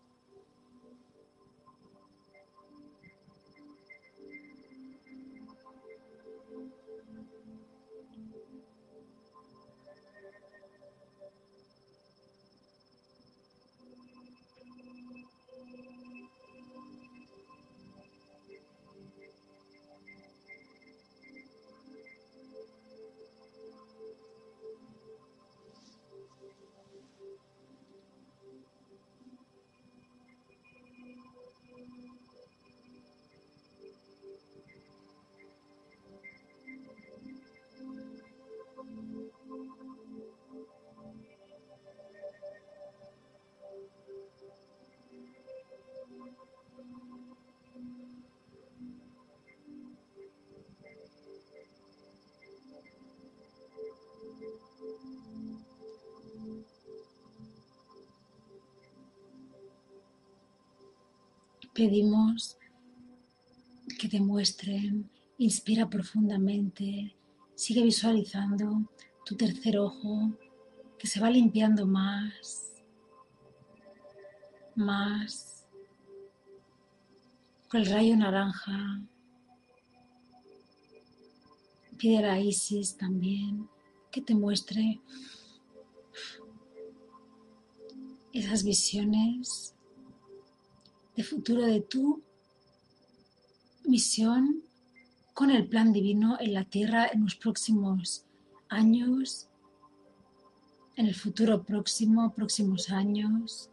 Pedimos que te muestren, inspira profundamente, sigue visualizando tu tercer ojo que se va limpiando más, más, con el rayo naranja. Pide a Isis también que te muestre esas visiones de futuro de tu misión con el plan divino en la tierra en los próximos años, en el futuro próximo, próximos años.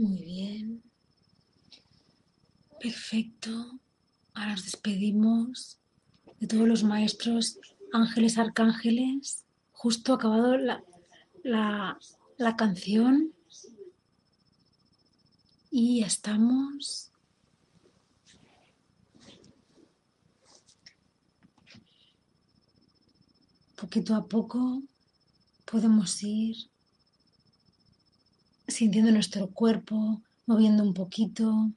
Muy bien. Perfecto. Ahora nos despedimos de todos los maestros, ángeles, arcángeles. Justo acabado la, la, la canción. Y estamos poquito a poco podemos ir sintiendo nuestro cuerpo, moviendo un poquito.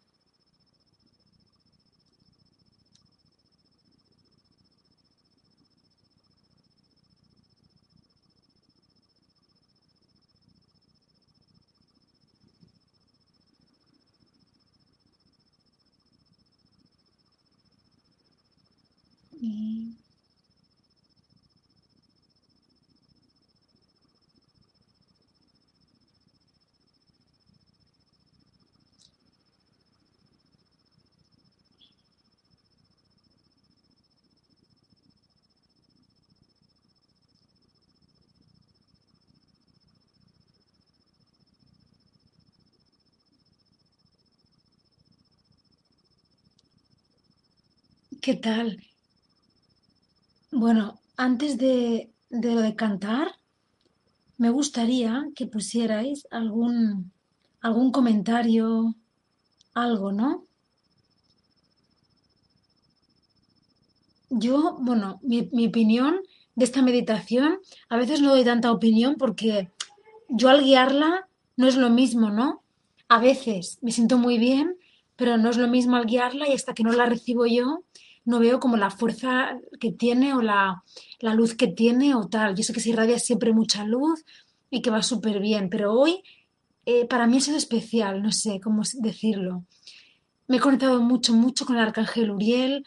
Y ¿Qué tal? Bueno, antes de, de lo de cantar, me gustaría que pusierais algún, algún comentario, algo, ¿no? Yo, bueno, mi, mi opinión de esta meditación, a veces no doy tanta opinión porque yo al guiarla no es lo mismo, ¿no? A veces me siento muy bien, pero no es lo mismo al guiarla y hasta que no la recibo yo, no veo como la fuerza que tiene o la, la luz que tiene o tal. Yo sé que se irradia siempre mucha luz y que va súper bien, pero hoy eh, para mí ha sido especial, no sé cómo decirlo. Me he conectado mucho, mucho con el arcángel Uriel.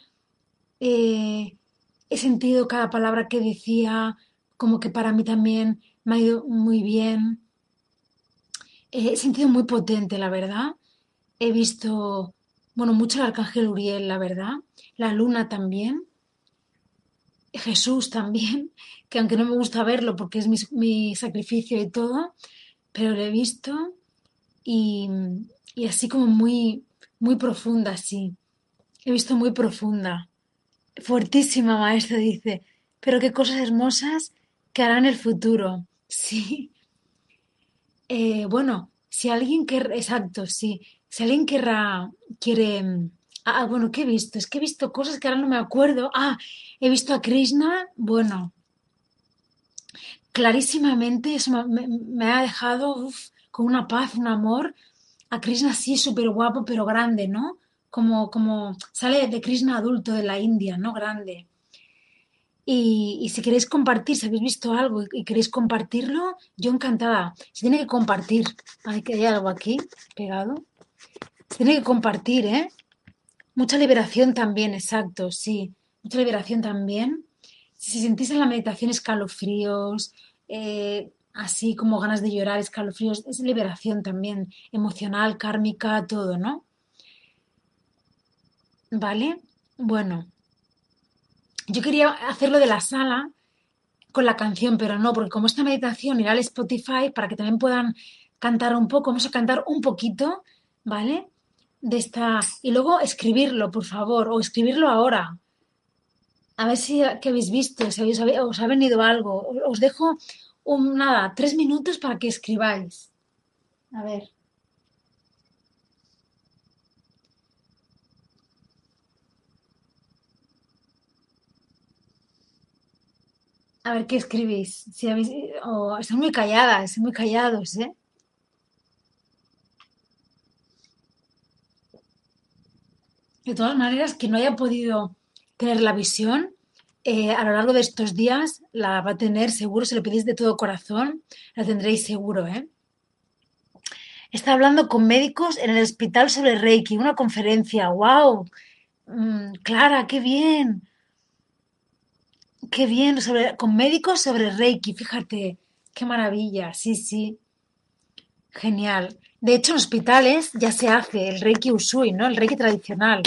eh, he sentido cada palabra que decía, como que para mí también me ha ido muy bien. Eh, he sentido muy potente, la verdad. He visto, bueno, mucho el arcángel Uriel, la verdad. La luna también. Jesús también, que aunque no me gusta verlo porque es mi, mi sacrificio y todo, pero lo he visto y, y así como muy, muy profunda, sí. He visto muy profunda. Fuertísima, maestra, dice. Pero qué cosas hermosas que hará en el futuro. Sí. Eh, bueno, si alguien quer... Exacto, sí. Si alguien querrá, quiere... mm, Ah, bueno, ¿qué he visto? Es que he visto cosas que ahora no me acuerdo. Ah, he visto a Krishna, bueno, clarísimamente, eso me, ha dejado con una paz, un amor. A Krishna sí, súper guapo, pero grande, ¿no? Como, como sale de Krishna adulto de la India, ¿no? Grande. Y, si queréis compartir, si habéis visto algo y, queréis compartirlo, yo encantada. Se tiene que compartir. Ay, que hay algo aquí pegado. Tiene que compartir, ¿eh? Mucha liberación también, exacto, sí. Mucha liberación también. Si sentís en la meditación escalofríos, eh, así como ganas de llorar, escalofríos, es liberación también, emocional, kármica, todo, ¿no? ¿Vale? Bueno, yo quería hacerlo de la sala con la canción, pero no, porque como esta meditación irá al Spotify para que también puedan cantar un poco, vamos a cantar un poquito, ¿vale? De esta, y luego escribirlo, por favor, o escribirlo ahora, a ver si que habéis visto, si habéis, os ha venido algo. Os dejo un, nada, tres minutos para que escribáis. A ver, a ver qué escribís. Si habéis, o están muy calladas, muy callados, ¿eh? De todas maneras, que no haya podido tener la visión, eh, a lo largo de estos días la va a tener seguro, si le pedís de todo corazón, la tendréis seguro, ¿eh? Está hablando con médicos en el hospital sobre Reiki, una conferencia. ¡Wow! Mm, Clara, qué bien, qué bien, sobre, con médicos sobre Reiki, fíjate, qué maravilla, sí, sí, genial. De hecho, en hospitales ya se hace el Reiki Usui, ¿no? El Reiki tradicional,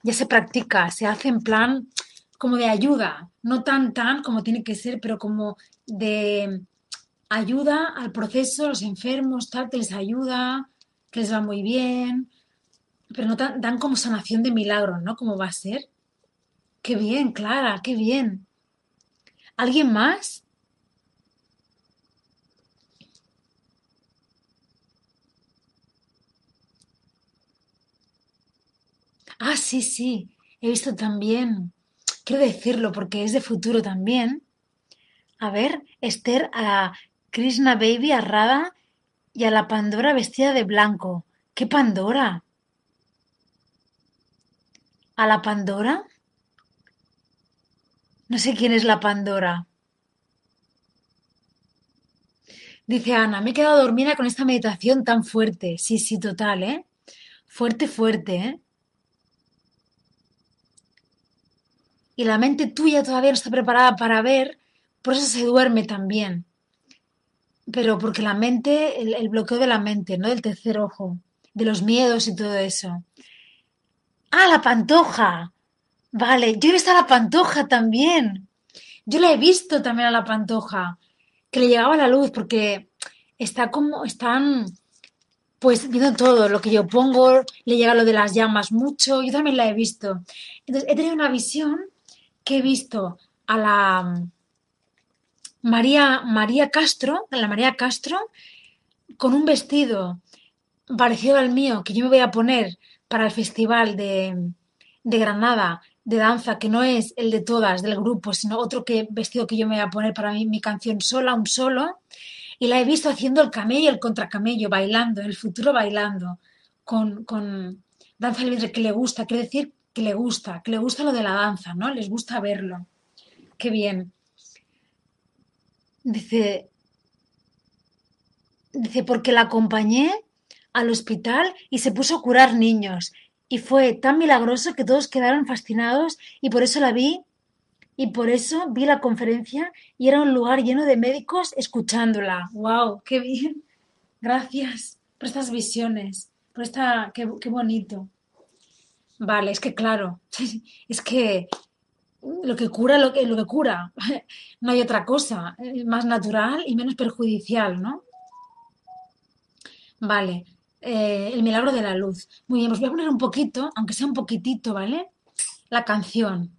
ya se practica, se hace en plan como de ayuda, no tan tan como tiene que ser, pero como de ayuda al proceso, los enfermos, tal, que les ayuda, que les va muy bien, pero no dan, dan como sanación de milagros, ¿no? ¿Cómo va a ser? Qué bien, Clara, qué bien. ¿Alguien más? Ah, sí, sí, he visto también. Quiero decirlo porque es de futuro también. A ver, Esther a Krishna Baby a Radha y a la Pandora vestida de blanco. ¿Qué Pandora? ¿A la Pandora? No sé quién es la Pandora. Dice Ana, me he quedado dormida con esta meditación tan fuerte. Sí, sí, total, ¿eh? Fuerte, fuerte, ¿eh? Y la mente tuya todavía no está preparada para ver, por eso se duerme también. Pero porque la mente, el, bloqueo de la mente, ¿no? Del tercer ojo, de los miedos y todo eso. Ah, la pantoja. Vale, yo he visto a la pantoja también. Yo la he visto también a la pantoja, que le llegaba la luz porque está como, están pues viendo todo, lo que yo pongo, le llega lo de las llamas mucho, yo también la he visto. Entonces, he tenido una visión que he visto a la María, María Castro, a la María Castro, con un vestido parecido al mío que yo me voy a poner para el festival de, de Granada de danza, que no es el de todas del grupo, sino otro que, vestido que yo me voy a poner para mí, mi canción sola, un solo, y la he visto haciendo el camello, el contracamello, bailando, el futuro bailando, con, con danza libre que le gusta, quiere decir que le gusta, que le gusta lo de la danza, ¿no? Les gusta verlo. Qué bien. Dice, dice, porque la acompañé al hospital y se puso a curar niños. Y fue tan milagroso que todos quedaron fascinados y por eso la vi y por eso vi la conferencia y era un lugar lleno de médicos escuchándola. ¡Wow! ¡Qué bien! Gracias por estas visiones, por esta... ¡Qué, qué bonito! Vale, es que claro, es que lo que cura, lo que, lo que cura, no hay otra cosa, más natural y menos perjudicial, ¿no? Vale, eh, el milagro de la luz. Muy bien, os voy a poner un poquito, aunque sea un poquitito, ¿vale? La canción.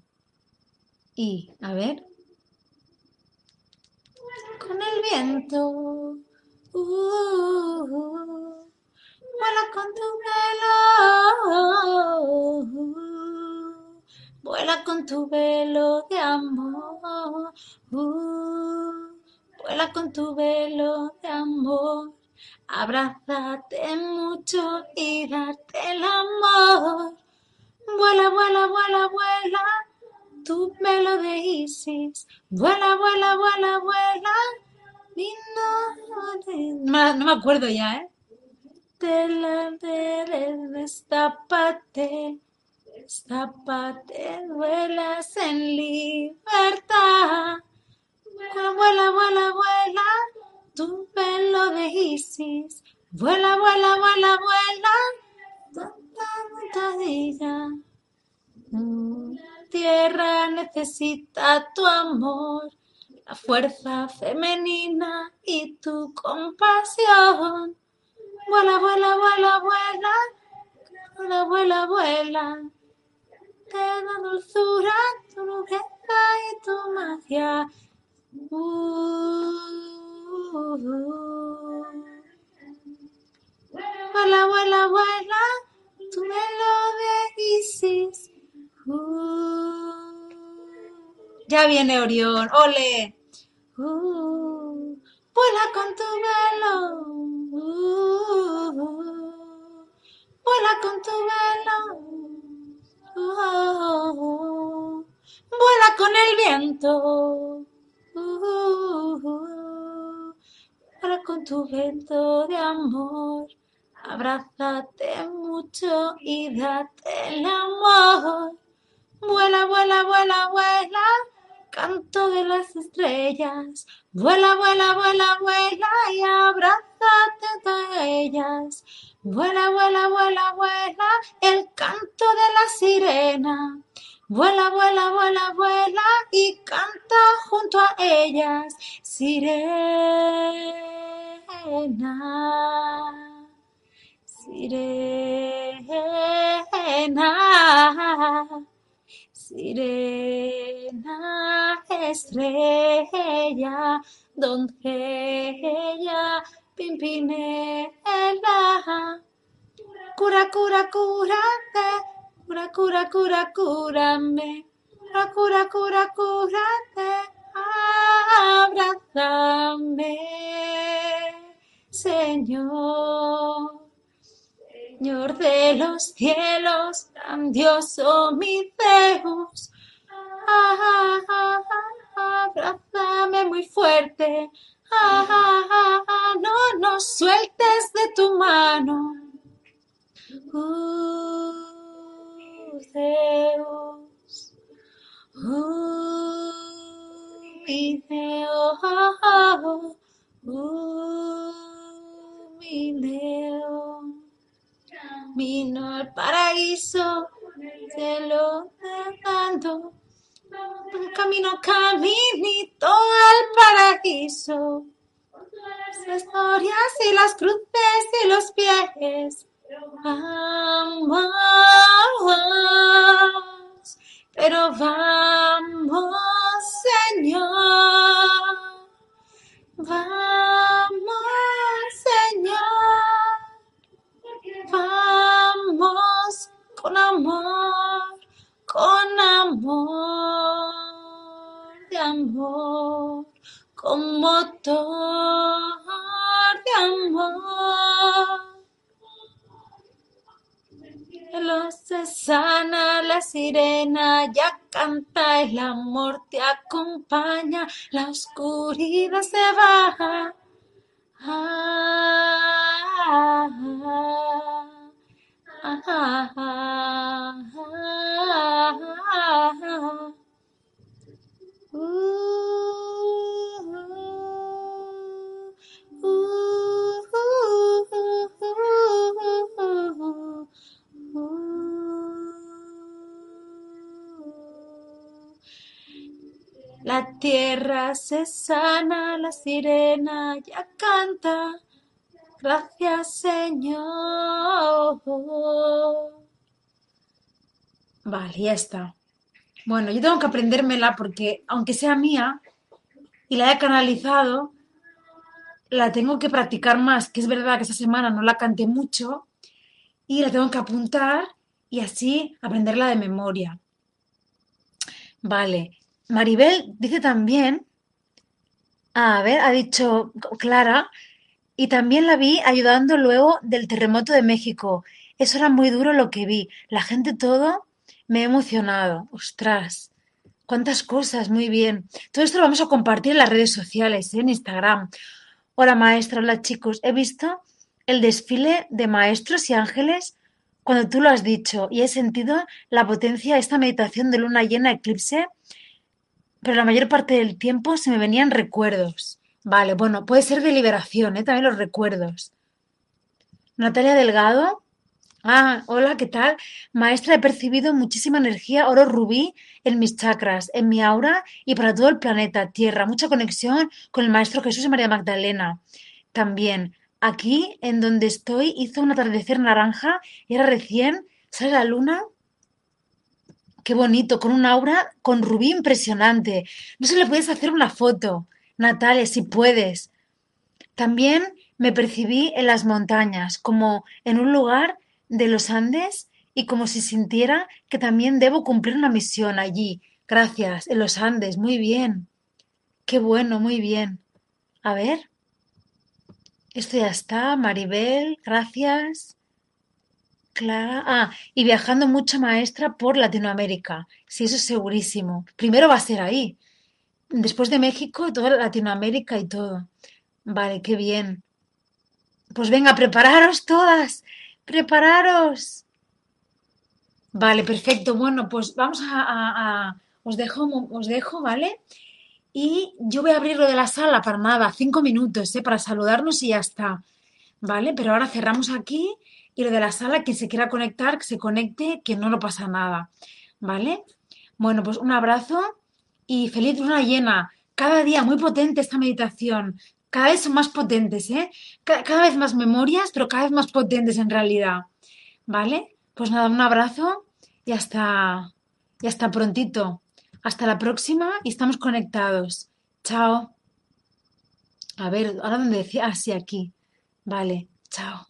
Y, a ver. Con el viento. Uh, vuela con tu velo. vuela con tu velo de amor. Uh, vuela con tu velo de amor. Abrázate mucho y darte el amor. Vuela, vuela, vuela, vuela, tu velo de Isis. Vuela, vuela, vuela, vuela. No, no me acuerdo ya, ¿eh? De la de destápate, destápate, vuelas en libertad. Vuela, vuela, vuela, tu pelo de Isis. Vuela, vuela, vuela, vuela. Tierra necesita tu amor, la fuerza femenina y tu compasión. Vuela, vuela, vuela, vuela. Vuela, vuela, vuela. Te da dulzura, tu nobleza y tu magia. Uh. Vuela, vuela, vuela, tu velo de Isis. Uh. Ya viene Orión, ole. Uh. Vuela con tu velo. Vuela con tu velo. Vuela con el viento. Para con tu vento de amor. Abrázate mucho y date el amor. Vuela, vuela, vuela, vuela, canto de las estrellas. Vuela, vuela, vuela, vuela y abrázate a ellas. Vuela, vuela, vuela, vuela, el canto de la sirena. Vuela, vuela, vuela, vuela y canta junto a ellas, sirena, Sirena, sirena, estrella, doncella, pimpinela, cura, cura, cúrate, cura, cura, cura, cúrame, cura, cura, cura, cúrate, abrázame, Señor. Señor de los cielos, grandioso mi Deus, abrázame muy fuerte, no nos sueltes de tu mano. Uh, Deus, uh, mi Deus, uh, mi Deus. Vino al paraíso, te lo dando. Camino, caminito al paraíso. Las historias y las cruces y los pies. Vamos, pero vamos, Señor. Vamos, Señor. Vamos con amor, con amor, de amor, con motor de amor. El se sana, la sirena ya canta, el amor te acompaña, la oscuridad se baja. Ah, ah, ah, La tierra se sana, la sirena ya canta. Gracias, Señor. Vale, ya está. Bueno, yo tengo que aprendérmela porque, aunque sea mía y la haya canalizado, la tengo que practicar más, que es verdad que esta semana no la canté mucho y la tengo que apuntar y así aprenderla de memoria. Vale, Maribel dice también, a ver, ha dicho Clara, y también la vi ayudando luego del terremoto de México. Eso era muy duro lo que vi. La gente todo me he emocionado. Ostras, cuántas cosas, muy bien. Todo esto lo vamos a compartir en las redes sociales, ¿eh? en Instagram. Hola maestra, hola chicos. He visto el desfile de maestros y ángeles cuando tú lo has dicho y he sentido la potencia de esta meditación de luna llena eclipse pero la mayor parte del tiempo se me venían recuerdos. Vale, bueno, puede ser de liberación, ¿eh? también los recuerdos. Natalia Delgado. Ah, hola, ¿qué tal? Maestra, he percibido muchísima energía oro rubí en mis chakras, en mi aura y para todo el planeta, Tierra. Mucha conexión con el Maestro Jesús y María Magdalena. También, aquí en donde estoy, hizo un atardecer naranja y era recién, sale la luna Qué bonito, con un aura, con rubí impresionante. No se le puedes hacer una foto, Natalia, si puedes. También me percibí en las montañas, como en un lugar de los Andes y como si sintiera que también debo cumplir una misión allí. Gracias, en los Andes, muy bien. Qué bueno, muy bien. A ver. Esto ya está, Maribel, gracias. Clara. Ah, y viajando mucho maestra por Latinoamérica. Sí, eso es segurísimo. Primero va a ser ahí. Después de México, toda Latinoamérica y todo. Vale, qué bien. Pues venga, prepararos todas. Prepararos. Vale, perfecto. Bueno, pues vamos a, os dejo, os dejo, ¿vale? Y yo voy a abrir lo de la sala para nada, cinco minutos, ¿eh? Para saludarnos y ya está. ¿Vale? Pero ahora cerramos aquí y lo de la sala, quien se quiera conectar, que se conecte, que no lo pasa nada. ¿Vale? Bueno, pues un abrazo y feliz luna llena. Cada día muy potente esta meditación. Cada vez son más potentes, ¿eh? Ca- Cada, vez más memorias, pero cada vez más potentes en realidad. ¿Vale? Pues nada, un abrazo y hasta, y hasta prontito. Hasta la próxima y estamos conectados. Chao. A ver, ahora dónde decía, ah, sí, aquí. Vale, chao.